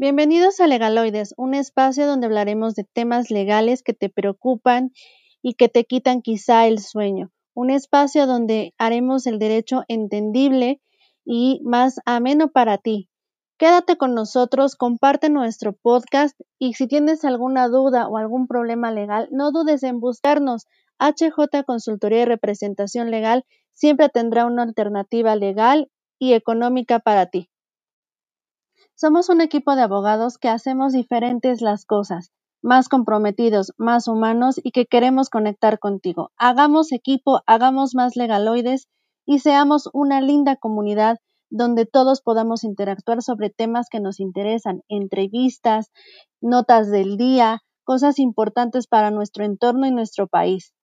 Bienvenidos a Legaloides, un espacio donde hablaremos de temas legales que te preocupan y que te quitan quizá el sueño. Un espacio donde haremos el derecho entendible y más ameno para ti. Quédate con nosotros, comparte nuestro podcast y si tienes alguna duda o algún problema legal, no dudes en buscarnos. HJ Consultoría y Representación Legal siempre tendrá una alternativa legal y económica para ti. Somos un equipo de abogados que hacemos diferentes las cosas, más comprometidos, más humanos y que queremos conectar contigo. Hagamos equipo, hagamos más legaloides y seamos una linda comunidad donde todos podamos interactuar sobre temas que nos interesan, entrevistas, notas del día, cosas importantes para nuestro entorno y nuestro país.